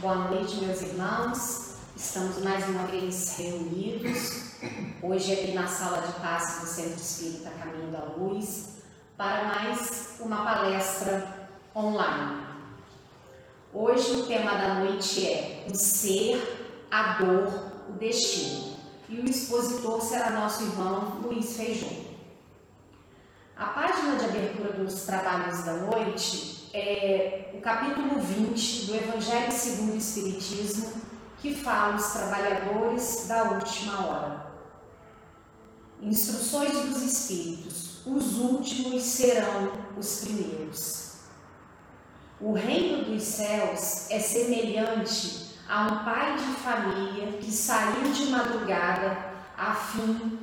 Boa noite, meus irmãos. Estamos mais uma vez reunidos, hoje aqui na sala de passe do Centro Espírita Caminho da Luz, para mais uma palestra online. Hoje o tema da noite é o ser, a dor, o destino. E o expositor será nosso irmão Luiz Feijão. A página de abertura dos trabalhos da noite é o capítulo 20 do Evangelho segundo o Espiritismo, que fala os trabalhadores da última hora. Instruções dos Espíritos: os últimos serão os primeiros. O reino dos céus é semelhante a um pai de família que saiu de madrugada a fim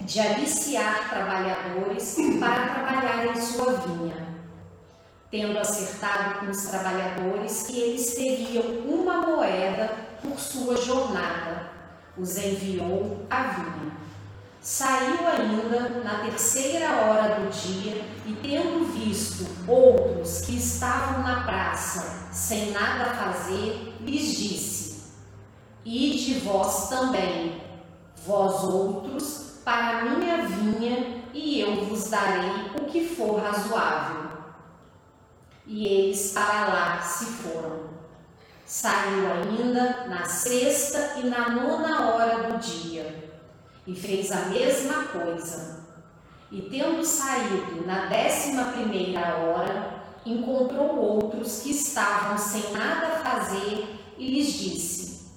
de aliciar trabalhadores para trabalhar em sua vinha. Tendo acertado com os trabalhadores que eles teriam uma moeda por sua jornada, os enviou à vinha. Saiu ainda na terceira hora do dia e, tendo visto outros que estavam na praça sem nada a fazer, lhes disse: Ide vós também, vós outros, para a minha vinha, e eu vos darei o que for razoável. E eles para lá se foram. Saiu ainda na sexta e na nona hora do dia, e fez a mesma coisa. E tendo saído na décima primeira hora, encontrou outros que estavam sem nada fazer, e lhes disse: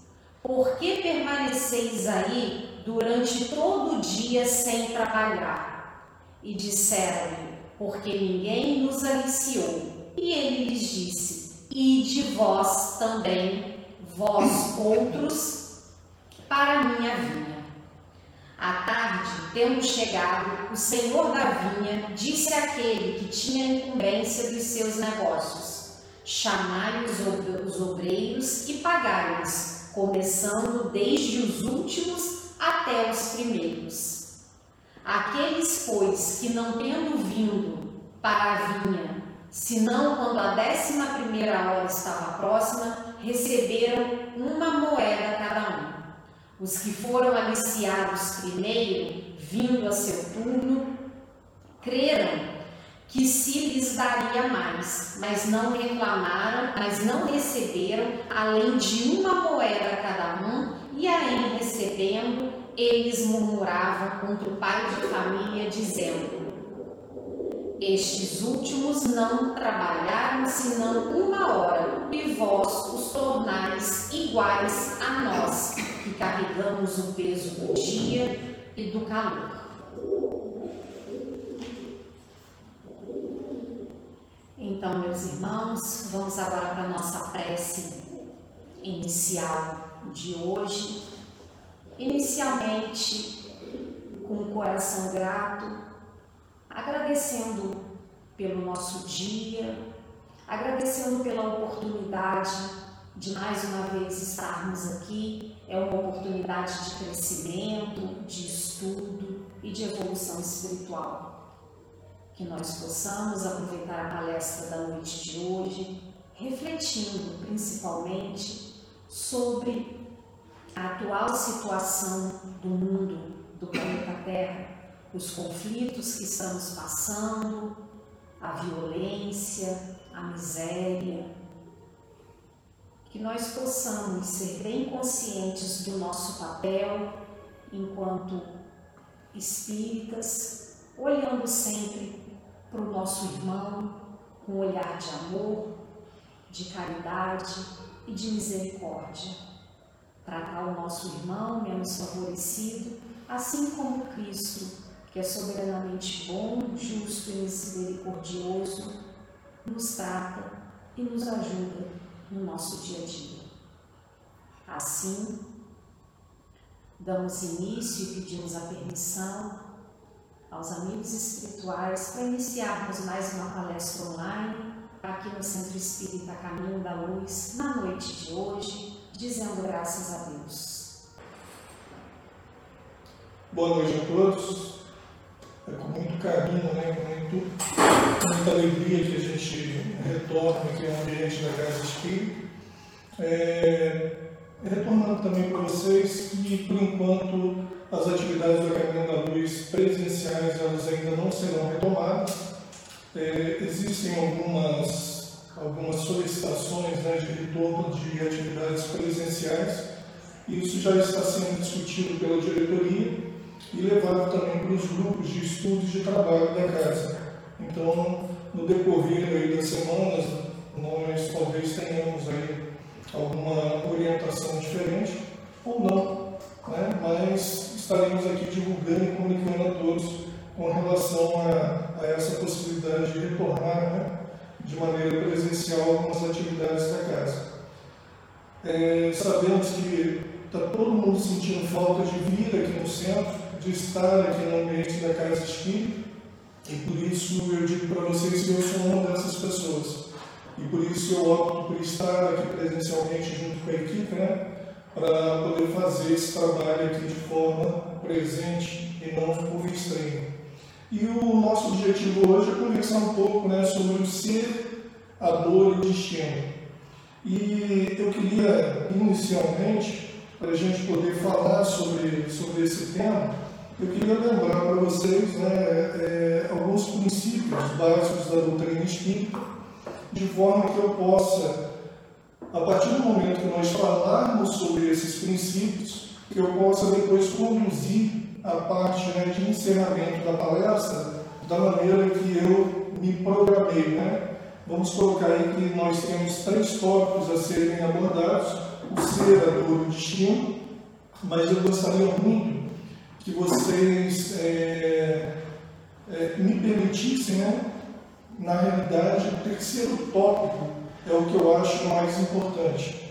Por que permaneceis aí durante todo o dia sem trabalhar. E disseram-lhe, porque ninguém nos aliciou. E ele lhes disse, Ide vós também, vós outros, para minha vinha. À tarde, tendo chegado, o senhor da vinha disse àquele que tinha incumbência dos seus negócios: Chamai os obreiros e pagai-os, começando desde os últimos até os primeiros. Aqueles, pois, que não tendo vindo para a vinha, senão quando a décima primeira hora estava próxima, receberam uma moeda cada um. Os que foram aliciados primeiro, vindo a seu turno, creram que se lhes daria mais, mas não reclamaram, mas não receberam, além de uma moeda cada um, e aí recebendo, eles murmuravam contra o pai de família, dizendo: Estes últimos não trabalharam senão uma hora, e vós os tornais iguais a nós, que carregamos o peso do dia e do calor. Então, meus irmãos, vamos agora para a nossa prece inicial de hoje, inicialmente com um coração grato, agradecendo pelo nosso dia, agradecendo pela oportunidade de mais uma vez estarmos aqui. É uma oportunidade de crescimento, de estudo e de evolução espiritual. Que nós possamos aproveitar a palestra da noite de hoje, refletindo principalmente sobre a atual situação do mundo, do planeta Terra, os conflitos que estamos passando, a violência, a miséria, que nós possamos ser bem conscientes do nosso papel enquanto espíritas, olhando sempre para o nosso irmão com um olhar de amor, de caridade e de misericórdia. Tratar o nosso irmão menos favorecido, assim como Cristo, é soberanamente bom, justo e misericordioso, nos trata e nos ajuda no nosso dia a dia. Assim, damos início e pedimos a permissão aos amigos espirituais para iniciarmos mais uma palestra online aqui no Centro Espírita Caminho da Luz, na noite de hoje, dizendo graças a Deus. Boa noite a todos. É com muito carinho, né, com muito, muita alegria que a gente retorna aqui ao ambiente da Casa Espírita. É, retornando também para vocês que, por enquanto, as atividades do Caminho da Luz presenciais elas ainda não serão retomadas. É, existem algumas, algumas solicitações né, de retorno de atividades presenciais. Isso já está sendo discutido pela diretoria e levado também para os grupos de estudos de trabalho da casa. Então, no decorrer aí das semanas, nós talvez tenhamos aí alguma orientação diferente ou não, né? mas estaremos aqui divulgando e comunicando a todos com relação a, a essa possibilidade de retornar né? de maneira presencial algumas atividades da casa. É, sabemos que está todo mundo sentindo falta de vir aqui no centro, de estar aqui no ambiente da Casa Espírita, e por isso eu digo para vocês que eu sou uma dessas pessoas. E por isso eu opto por estar aqui presencialmente junto com a equipe, né? para poder fazer esse trabalho aqui de forma presente e não por estranho. E o nosso objetivo hoje é conversar um pouco né, sobre o ser, a dor e o destino. E eu queria, inicialmente, para a gente poder falar sobre, sobre esse tema, eu queria lembrar para vocês né, é, alguns princípios básicos da doutrina espírita, de forma que eu possa a partir do momento que nós falarmos sobre esses princípios, que eu possa depois conduzir a parte né, de encerramento da palestra da maneira que eu me programei. Né? Vamos colocar aí que nós temos três tópicos a serem abordados: o ser, a dor e o destino. Mas eu gostaria muito que vocês é, é, me permitissem, né, na realidade, o terceiro tópico é o que eu acho mais importante.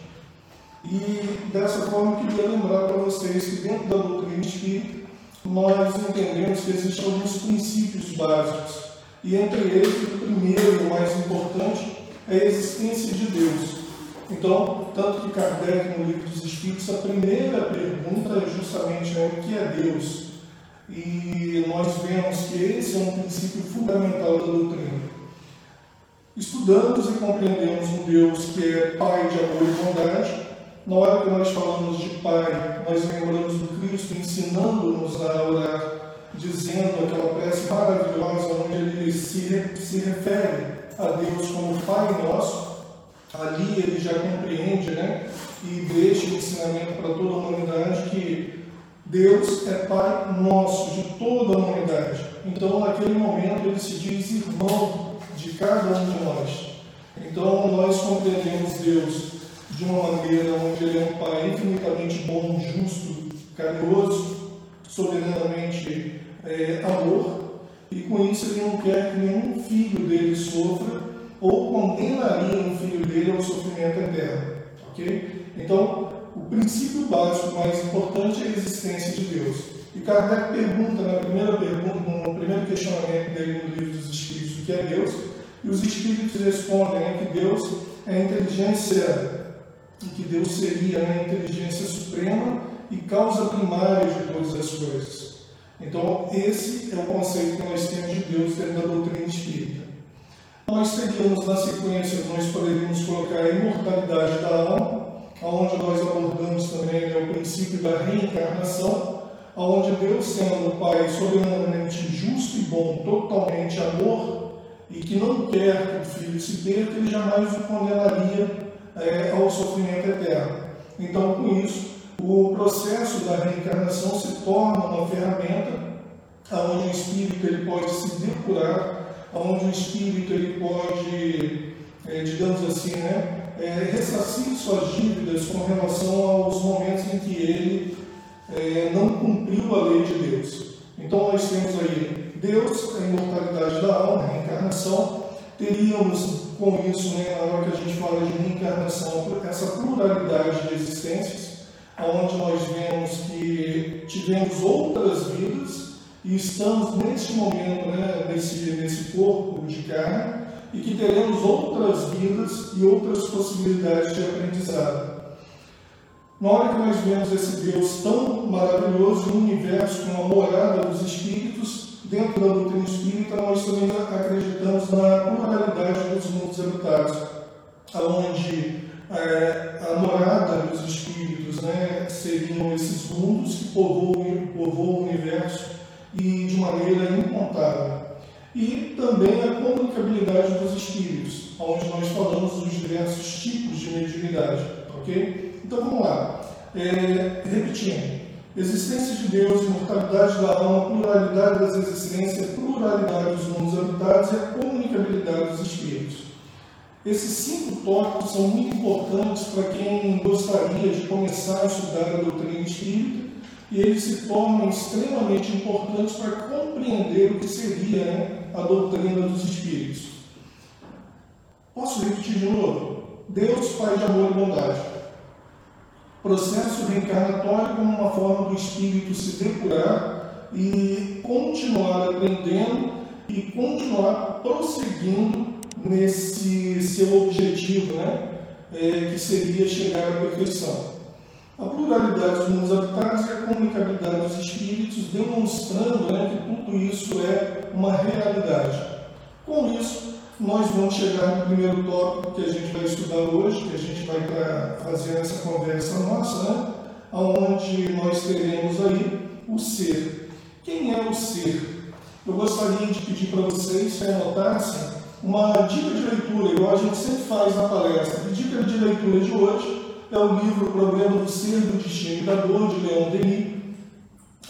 E dessa forma eu queria lembrar para vocês que dentro da doutrina espírita nós entendemos que existem alguns princípios básicos. E entre eles, o primeiro e o mais importante é a existência de Deus. Então, tanto que Kardec, no livro dos Espíritos, a primeira pergunta é justamente né, o que é Deus. E nós vemos que esse é um princípio fundamental da doutrina. Estudamos e compreendemos um Deus que é Pai de amor e bondade. Na hora que nós falamos de Pai, nós lembramos do Cristo ensinando-nos a orar, dizendo aquela prece maravilhosa onde ele se, se refere a Deus como Pai nosso. Ali ele já compreende né, e deixa o ensinamento para toda a humanidade que Deus é Pai nosso, de toda a humanidade. Então, naquele momento, ele se diz irmão de cada um de nós. Então, nós compreendemos Deus de uma maneira onde Ele é um Pai infinitamente bom, justo, carinhoso, soberanamente é, amor, e com isso Ele não quer que nenhum filho dele sofra ou condenaria um filho dele ao sofrimento eterno. Ok? Então, o princípio básico mais importante é a existência de Deus. E Kardec pergunta, na primeira pergunta, no primeiro questionamento dele no livro dos Espíritos, o que é Deus, e os Espíritos respondem né, que Deus é a inteligência, que Deus seria né, a inteligência suprema e causa primária de todas as coisas. Então, esse é o conceito que nós temos de Deus dentro da doutrina espírita. Nós teríamos, na sequência, nós poderíamos colocar a imortalidade da alma, onde nós abordamos também né, o princípio da reencarnação, onde Deus, sendo o Pai soberanamente justo e bom, totalmente amor, e que não quer que o filho se perca, ele jamais o condenaria é, ao sofrimento eterno. Então, com isso, o processo da reencarnação se torna uma ferramenta onde o espírito ele pode se depurar, onde o espírito ele pode, é, digamos assim, né, é, ressarcir suas dívidas com relação aos momentos em que ele é, não cumpriu a lei de Deus. Então nós temos aí Deus, a imortalidade da alma, a reencarnação. Teríamos com isso, né, na hora que a gente fala de reencarnação, essa pluralidade de existências, onde nós vemos que tivemos outras vidas e estamos neste momento, né, nesse, nesse corpo de carne, e que teremos outras vidas e outras possibilidades de aprendizado. Na hora que nós vemos esse Deus tão maravilhoso, um universo com a morada dos espíritos, dentro da doutrina espírita, nós também acreditamos na pluralidade dos mundos habitados, onde é, eh, a morada dos espíritos né, seriam esses mundos que povoam, povoam o universo e de maneira incontável. E também a comunicabilidade dos espíritos, onde nós falamos dos diversos tipos de mediunidade. Ok? Então vamos lá. É, repetindo. Existência de Deus, imortalidade da alma, pluralidade das existências, pluralidade dos mundos habitados e a comunicabilidade dos espíritos. Esses cinco tópicos são muito importantes para quem gostaria de começar a estudar a doutrina espírita e eles se tornam extremamente importantes para compreender o que seria né, a doutrina dos espíritos. Posso repetir de novo? Deus, Pai de amor e bondade. Processo reencarnatório como uma forma do espírito se depurar e continuar aprendendo e continuar prosseguindo nesse seu objetivo, né? É, que seria chegar à perfeição. A pluralidade dos mundos habitados e a comunicabilidade dos espíritos, demonstrando né, que tudo isso é uma realidade. Com isso, nós vamos chegar no primeiro tópico que a gente vai estudar hoje, que a gente vai estar fazendo essa conversa nossa, né? onde nós teremos aí o ser. Quem é o ser? Eu gostaria de pedir para vocês que anotassem uma dica de leitura, igual a gente sempre faz na palestra. A dica de leitura de hoje é o livro Problema do Ser, do Destino e da Dor, de Leon Denis,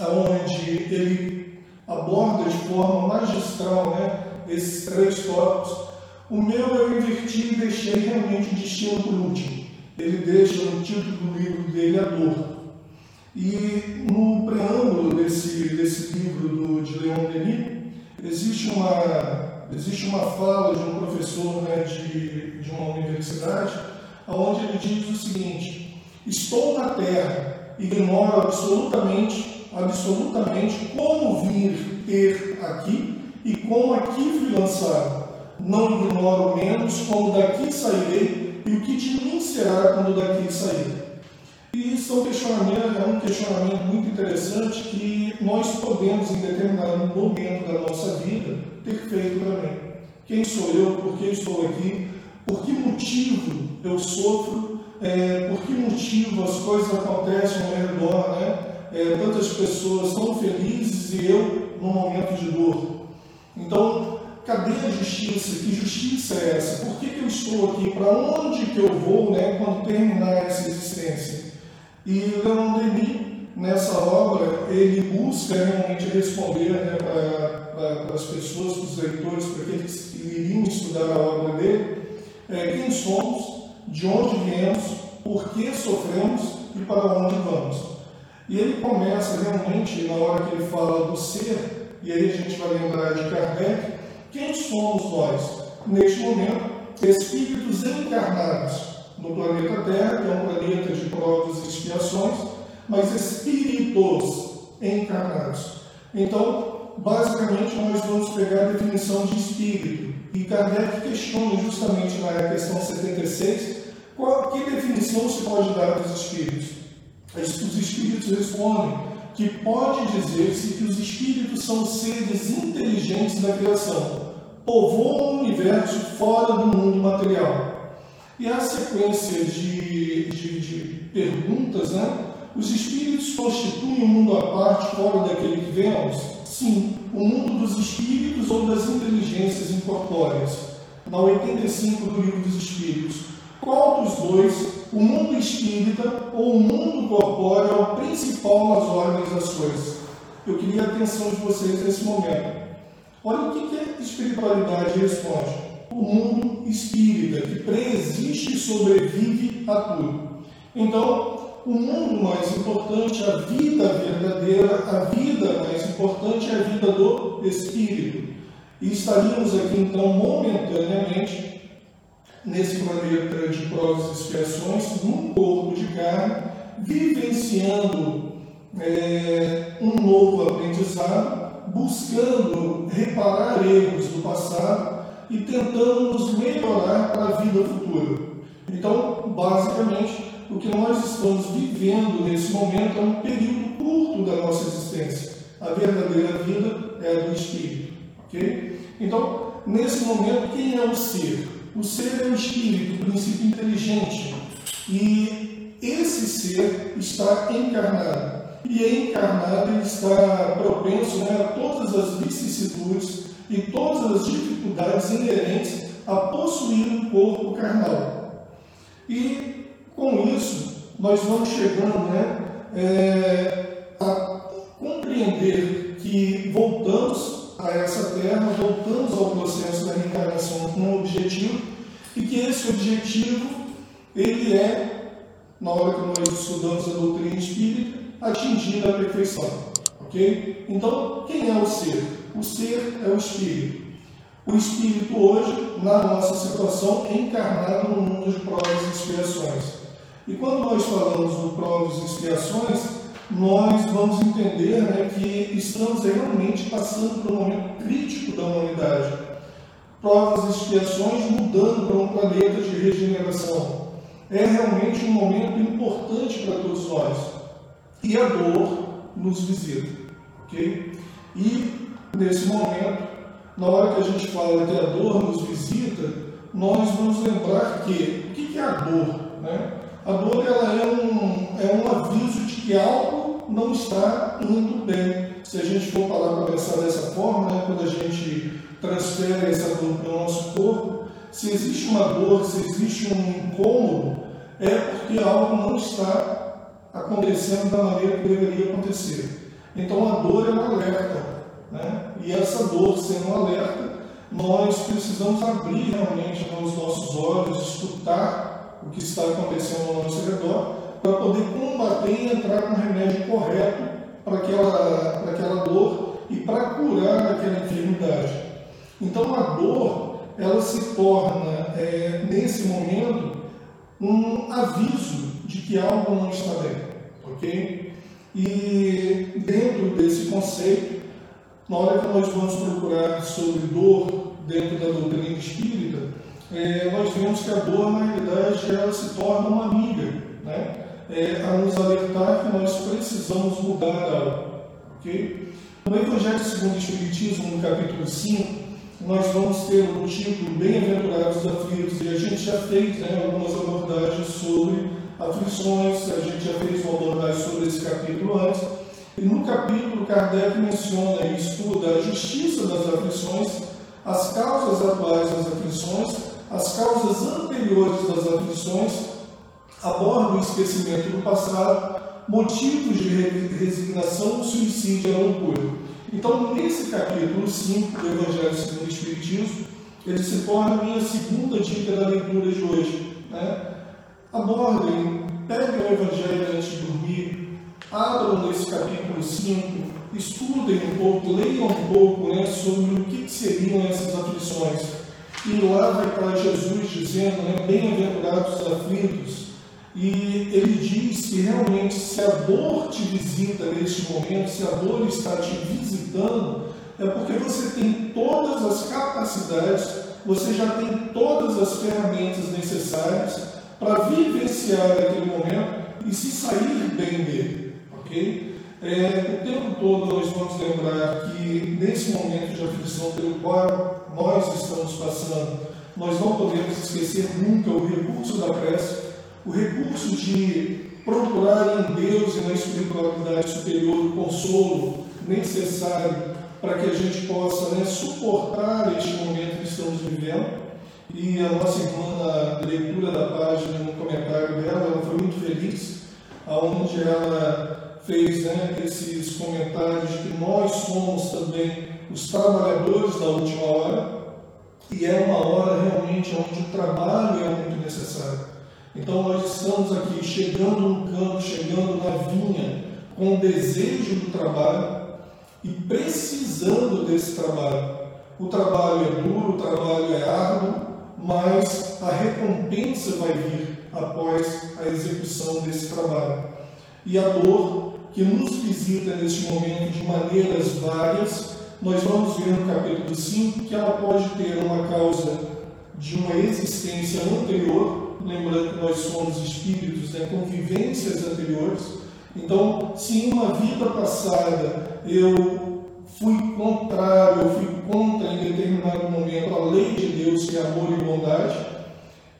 onde ele aborda de forma magistral né, esses três tópicos. O meu eu inverti e deixei realmente o destino por último. Ele deixa no título do livro dele a dor. E no preâmbulo desse, desse livro do, de Leon Denis, existe uma Existe uma fala de um professor né, de, de uma universidade, onde ele diz o seguinte: Estou na Terra, ignoro absolutamente, absolutamente como vir ter aqui e como aqui fui lançado. Não ignoro menos como daqui sairei e o que de mim será quando daqui sair. E isso é um questionamento, é um questionamento muito interessante que nós podemos, em determinado momento da nossa vida, ter feito também. Quem sou eu? Por que estou aqui? Por que motivo eu sofro? É, por que motivo as coisas acontecem ao redor? Né? É, tantas pessoas tão felizes e eu num momento de dor. Então, cadê a justiça? Que justiça é essa? Por que, que eu estou aqui? Para onde que eu vou né, quando terminar essa existência? E Leon Denis, nessa obra, ele busca realmente responder né, para as pessoas, para os leitores, para aqueles que iriam estudar a obra dele, é, quem somos, de onde viemos, por que sofremos e para onde vamos. E ele começa realmente, na hora que ele fala do ser, e aí a gente vai lembrar de Kardec, quem somos nós? Neste momento, espíritos encarnados no planeta Terra, que é um planeta de provas e expiações, mas espíritos encarnados. Então, basicamente, nós vamos pegar a definição de espírito. E Kardec questiona justamente na questão 76 qual, que definição se pode dar dos espíritos. Os espíritos respondem que pode dizer-se que os espíritos são seres inteligentes da criação, povoam o universo fora do mundo material e a sequência de, de, de perguntas, né? Os espíritos constituem um mundo à parte fora daquele que vemos? Sim, o mundo dos espíritos ou das inteligências incorpóreas. Na 85 do Livro dos Espíritos. Qual dos dois, o mundo espírita ou o mundo corpóreo, é o principal nas ordens das coisas? Eu queria a atenção de vocês nesse momento. Olha o que, que a espiritualidade responde o mundo espírita, que preexiste e sobrevive a tudo. Então, o mundo mais importante, a vida verdadeira, a vida mais importante é a vida do espírito. E estaríamos aqui então momentaneamente nesse planeta de provas e expiações, num corpo de carne, vivenciando é, um novo aprendizado, buscando reparar erros do passado e tentando nos melhorar para a vida futura. Então, basicamente, o que nós estamos vivendo nesse momento é um período curto da nossa existência. A verdadeira vida é a do Espírito. ok? Então, nesse momento, quem é o ser? O ser é o Espírito, o princípio inteligente. E esse ser está encarnado. E encarnado ele está propenso né, a todas as vicissitudes e todas as dificuldades inerentes a possuir um corpo carnal. E com isso, nós vamos chegando né, é, a compreender que voltamos a essa terra, voltamos ao processo da reencarnação com um objetivo e que esse objetivo ele é, na hora que nós estudamos a doutrina espírita, atingir a perfeição. Ok? Então, quem é o ser? O ser é o espírito. O espírito hoje, na nossa situação, é encarnado no mundo de provas e expiações. E quando nós falamos do provas e expiações, nós vamos entender né, que estamos realmente passando por um momento crítico da humanidade. Provas e expiações mudando para um planeta de regeneração. É realmente um momento importante para todos nós. E a dor nos visita. ok? E nesse momento, na hora que a gente fala que a dor nos visita, nós vamos lembrar que o que é a dor? Né? A dor ela é, um, é um aviso de que algo não está indo bem. Se a gente for parar para pensar dessa forma, né, quando a gente transfere essa dor para o nosso corpo, se existe uma dor, se existe um incômodo, é porque algo não está acontecendo da maneira que deveria acontecer. Então a dor é um alerta. Né? E essa dor sendo um alerta, nós precisamos abrir realmente os nossos olhos, escutar o que está acontecendo ao nosso redor, para poder combater e entrar com o remédio correto para aquela, para aquela dor e para curar aquela enfermidade. Então a dor, ela se torna, é, nesse momento, um aviso de que algo não está bem, ok? E dentro desse conceito, na hora que nós vamos procurar sobre dor dentro da doutrina espírita, é, nós vemos que a dor, na realidade, ela se torna uma amiga, né? É, a nos alertar que nós precisamos mudar algo. Okay? No Evangelho segundo o Espiritismo, no capítulo 5, nós vamos ter um título Bem-aventurados aflitos, e a gente já fez né, algumas abordagens sobre aflições, a gente já fez uma abordagem sobre esse capítulo antes, e no capítulo Kardec menciona e estuda a justiça das aflições, as causas atuais das aflições as causas anteriores das aflições, abordam o esquecimento do passado, motivos de resignação, suicídio e a loucura. Então, nesse capítulo 5 do Evangelho segundo o Espiritismo, ele se torna a minha segunda dica da leitura de hoje. Né? Abordem, peguem o Evangelho antes de dormir, abram nesse capítulo 5, estudem um pouco, leiam um pouco né, sobre o que seriam essas aflições e lá vai para Jesus dizendo, né, bem-aventurados os aflitos, e ele diz que realmente se a dor te visita neste momento, se a dor está te visitando, é porque você tem todas as capacidades, você já tem todas as ferramentas necessárias para vivenciar aquele momento e se sair bem dele, ok? É, o tempo todo nós vamos lembrar que nesse momento de aflição pelo qual nós estamos passando, nós não podemos esquecer nunca o recurso da prece, o recurso de procurar em Deus e na espiritualidade superior o consolo necessário para que a gente possa né, suportar este momento que estamos vivendo. E a nossa irmã, na leitura da página, no comentário dela, ela foi muito feliz, aonde ela fez né, esses comentários de que nós somos também os trabalhadores da última hora e é uma hora realmente onde o trabalho é muito necessário. Então nós estamos aqui chegando no campo, chegando na vinha com o desejo do trabalho e precisando desse trabalho. O trabalho é duro, o trabalho é árduo, mas a recompensa vai vir após a execução desse trabalho. E a dor que nos visita neste momento de maneiras várias, nós vamos ver no capítulo 5 que ela pode ter uma causa de uma existência anterior, lembrando que nós somos espíritos, né, com vivências anteriores. Então, se em uma vida passada eu fui contrário, eu fui contra em determinado momento a lei de Deus, que é amor e bondade,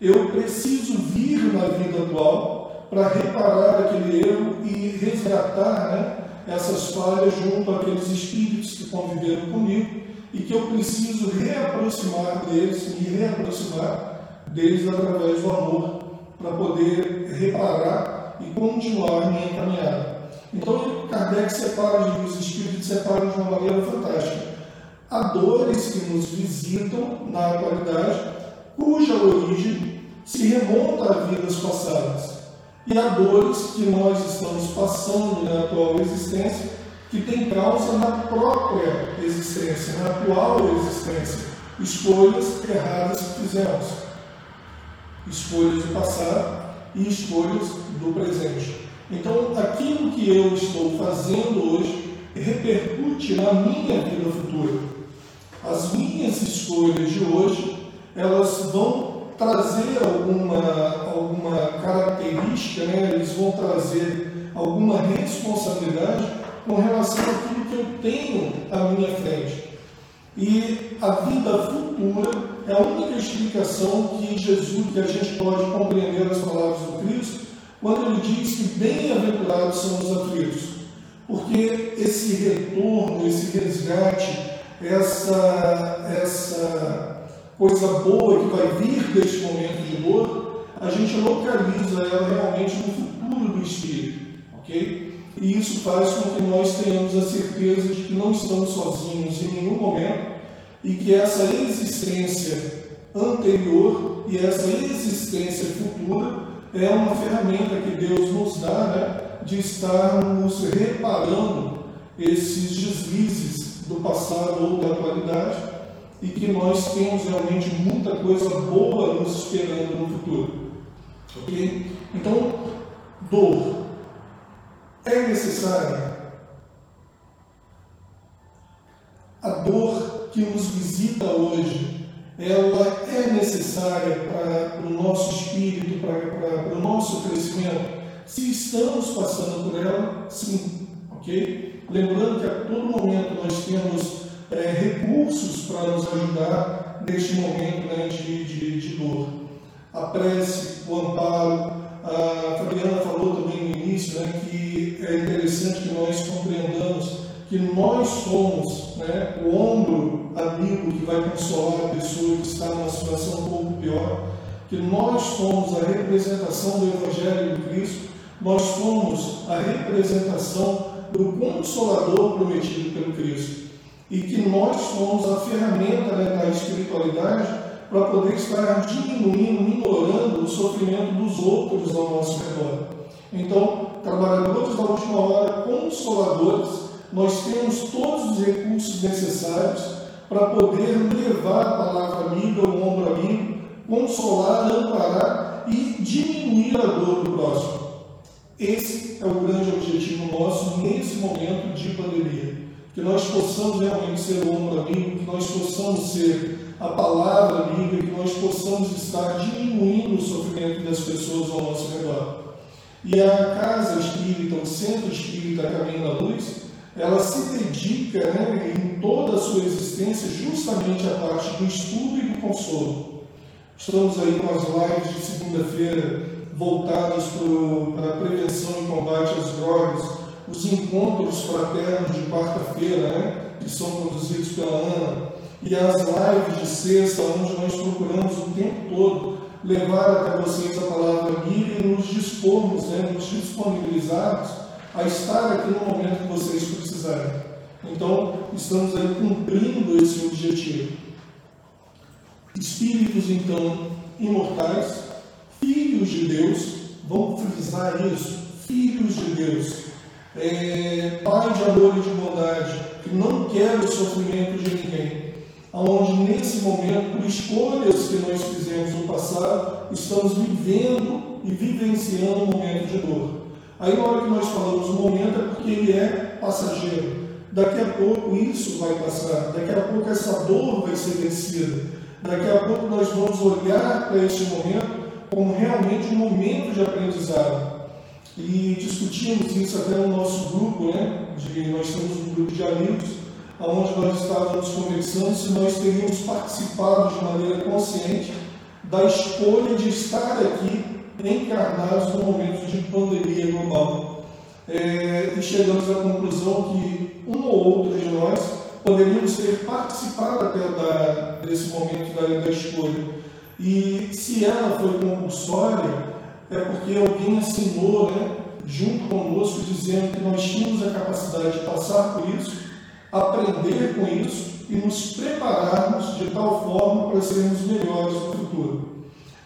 eu preciso vir na vida atual para reparar aquele erro e resgatar né, essas falhas junto àqueles espíritos que conviveram comigo e que eu preciso reaproximar deles, me reaproximar deles através do amor, para poder reparar e continuar minha caminhada. Então, Kardec separa, os espíritos separam de uma maneira fantástica. Há dores que nos visitam na atualidade, cuja origem se remonta a vidas passadas. E há dores que nós estamos passando na atual existência, que tem causa na própria existência, na atual existência. Escolhas erradas que fizemos. Escolhas do passado e escolhas do presente. Então, aquilo que eu estou fazendo hoje repercute na minha vida futura. As minhas escolhas de hoje, elas vão trazer alguma, alguma característica, né? eles vão trazer alguma responsabilidade com relação àquilo que eu tenho à minha frente. E a vida futura é a única explicação que Jesus, que a gente pode compreender as palavras do Cristo, quando ele diz que bem-aventurados são os aflitos, porque esse retorno, esse resgate, essa, essa coisa boa que vai vir deste momento de dor, a gente localiza ela realmente no futuro do Espírito, ok? E isso faz com que nós tenhamos a certeza de que não estamos sozinhos em nenhum momento e que essa existência anterior e essa existência futura é uma ferramenta que Deus nos dá né, de estarmos reparando esses deslizes do passado ou da atualidade e que nós temos realmente muita coisa boa nos esperando no futuro. Ok? Então, dor é necessária. A dor que nos visita hoje ela é necessária para o nosso espírito, para, o nosso crescimento. Se estamos passando por ela, sim, ok? Lembrando que a todo momento nós temos é, recursos para nos ajudar neste momento né, de, de, de dor. A prece, o amparo, a Fabiana falou também no início né, que é interessante que nós compreendamos que nós somos né, o ombro amigo que vai consolar a pessoa que está numa situação um pouco pior, que nós somos a representação do Evangelho de Cristo, nós somos a representação do Consolador prometido pelo Cristo. E que nós somos a ferramenta né, da espiritualidade para poder estar diminuindo, minorando o sofrimento dos outros ao nosso redor. Então, trabalhadores da última hora, consoladores, nós temos todos os recursos necessários para poder levar a palavra amiga, o ombro amigo, consolar, amparar e diminuir a dor do próximo. Esse é o grande objetivo nosso nesse momento de pandemia. Que nós possamos realmente ser o ombro amigo, que nós possamos ser a palavra amiga, que nós possamos estar diminuindo o sofrimento das pessoas ao nosso redor. E a casa espírita, o centro espírita Caminho da Luz, ela se dedica né, em toda a sua existência justamente à parte do estudo e do consolo. Estamos aí com as lives de segunda-feira voltadas para a prevenção e combate às drogas, os encontros fraternos de quarta-feira, né, que são conduzidos pela Ana, e as lives de sexta, onde nós procuramos o tempo todo levar até vocês a palavra amiga e nos dispormos, né, nos disponibilizarmos a estar aqui no momento que vocês precisarem. Então, estamos aí cumprindo esse objetivo. Espíritos, então, imortais, filhos de Deus, vamos frisar isso, filhos de Deus, é, Pai de amor e de bondade, que não quer o sofrimento de ninguém, aonde nesse momento, por escolhas que nós fizemos no passado, estamos vivendo e vivenciando um momento de dor. Aí na hora que nós falamos momento é porque ele é passageiro. Daqui a pouco isso vai passar, daqui a pouco essa dor vai ser vencida. Daqui a pouco nós vamos olhar para este momento como realmente um momento de aprendizado. E discutimos isso até no nosso grupo, né? De, nós temos um grupo de amigos, onde nós estávamos conversando se nós teríamos participado de maneira consciente da escolha de estar aqui encarnados no momento de pandemia global. É, e chegamos à conclusão que um ou outro de nós poderíamos ter participado até da, desse momento da, da escolha. E se ela foi compulsória, é porque alguém assinou né, junto conosco, dizendo que nós tínhamos a capacidade de passar por isso, aprender com isso e nos prepararmos de tal forma para sermos melhores no futuro.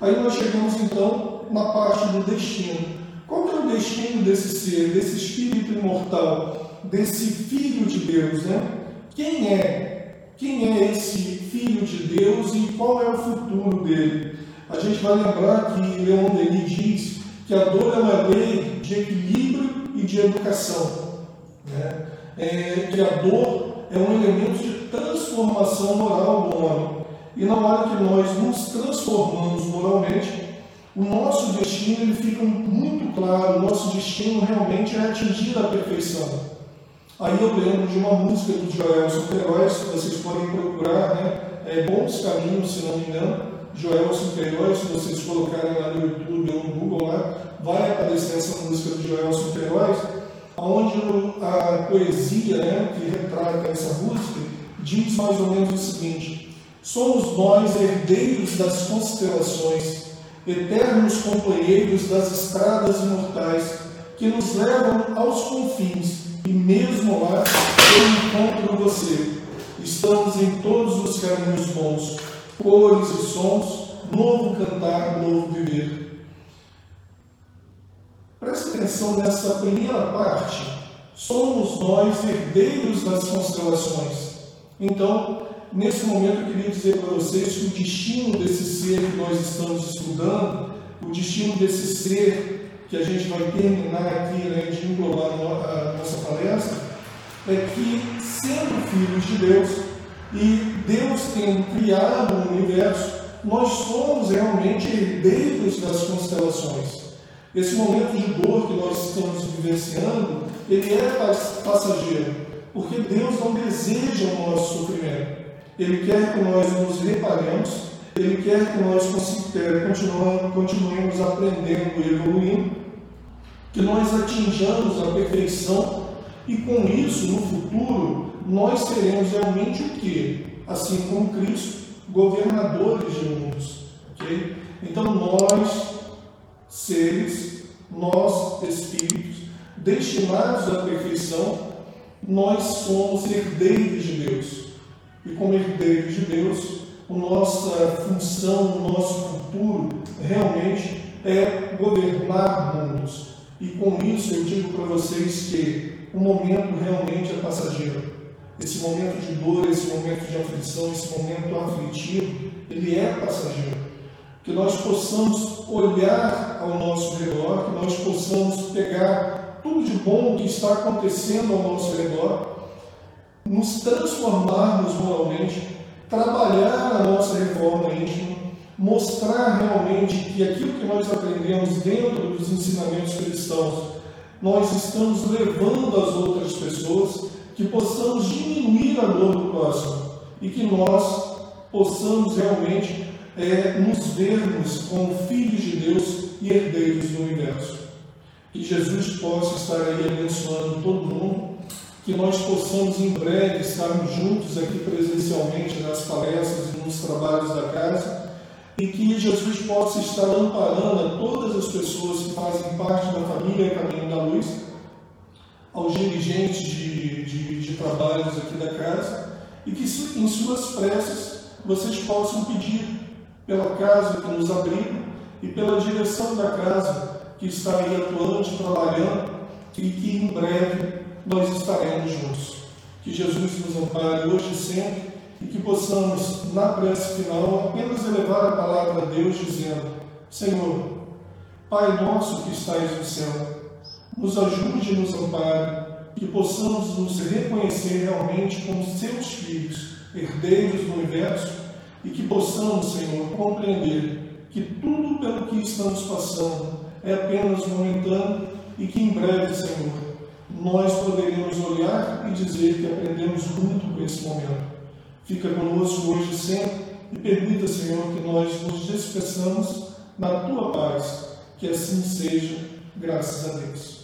Aí nós chegamos então na parte do destino. Qual é o destino desse ser, desse espírito imortal, desse filho de Deus, né? Quem é? Quem é esse filho de Deus e qual é o futuro dele? A gente vai lembrar que Leon Denis diz que a dor é uma lei de equilíbrio e de educação. Né? É, que a dor é um elemento de transformação moral do homem. E na hora que nós nos transformamos moralmente, o nosso destino ele fica muito claro, o nosso destino realmente é atingir a perfeição. Aí eu lembro de uma música do Joelson Queiroz, vocês podem procurar, né? É Bons Caminhos, se não me engano, Joelson Queiroz, se vocês colocarem lá no YouTube ou no Google lá, vai aparecer essa música do Joelson Queiroz, onde a poesia né, que retrata essa música diz mais ou menos o seguinte: Somos nós herdeiros das constelações, eternos companheiros das estradas imortais, que nos levam aos confins, e mesmo lá eu encontro você. Estamos em todos os caminhos bons, cores e sons, novo cantar, novo viver. Preste atenção nessa primeira parte. Somos nós herdeiros das constelações. Então, nesse momento eu queria dizer para vocês que o destino desse ser que nós estamos estudando, o destino desse ser que a gente vai terminar aqui, né, de englobar a nossa palestra, é que, sendo filhos de Deus e Deus tendo criado o universo, nós somos realmente herdeiros das constelações. Esse momento de dor que nós estamos vivenciando, ele é passageiro, porque Deus não deseja o nosso sofrimento. Ele quer que nós nos reparemos, Ele quer que nós continuemos aprendendo e evoluindo, que nós atinjamos a perfeição e com isso, no futuro, nós seremos realmente o que? Assim como Cristo, governadores de mundos. Okay? Então nós, seres, nós, espíritos, destinados à perfeição, nós somos herdeiros de Deus e como herdeiros de Deus, nossa função, o nosso futuro realmente é governar mundos. E com isso eu digo para vocês que o momento realmente é passageiro. Esse momento de dor, esse momento de aflição, esse momento aflitivo, ele é passageiro. Que nós possamos olhar ao nosso redor, que nós possamos pegar tudo de bom que está acontecendo ao nosso redor nos transformarmos moralmente, trabalhar a nossa reforma íntima, mostrar realmente que aquilo que nós aprendemos dentro dos ensinamentos cristãos, nós estamos levando às outras pessoas, que possamos diminuir a dor do próximo e que nós possamos realmente é, nos vermos como filhos de Deus e herdeiros do universo. Que Jesus possa estar aí abençoando todo mundo que nós possamos em breve estarmos juntos aqui presencialmente nas palestras e nos trabalhos da casa e que Jesus possa estar amparando a todas as pessoas que fazem parte da família Caminho da Luz, aos dirigentes de, de, de trabalhos aqui da casa e que em suas preces vocês possam pedir pela casa que nos abriga e pela direção da casa que está aí atuante, trabalhando e que em breve nós estaremos juntos. Que Jesus nos ampare hoje e sempre e que possamos, na prece final, apenas elevar a palavra a Deus dizendo: Senhor, Pai nosso que estais no céu, nos ajude e nos ampare, que possamos nos reconhecer realmente como seus filhos, herdeiros do universo, e que possamos, Senhor, compreender que tudo pelo que estamos passando é apenas momentâneo e que em breve, Senhor, nós poderíamos olhar e dizer que aprendemos muito com esse momento. Fica conosco hoje e sempre e permita, Senhor, que nós nos despeçamos na tua paz. Que assim seja, graças a Deus.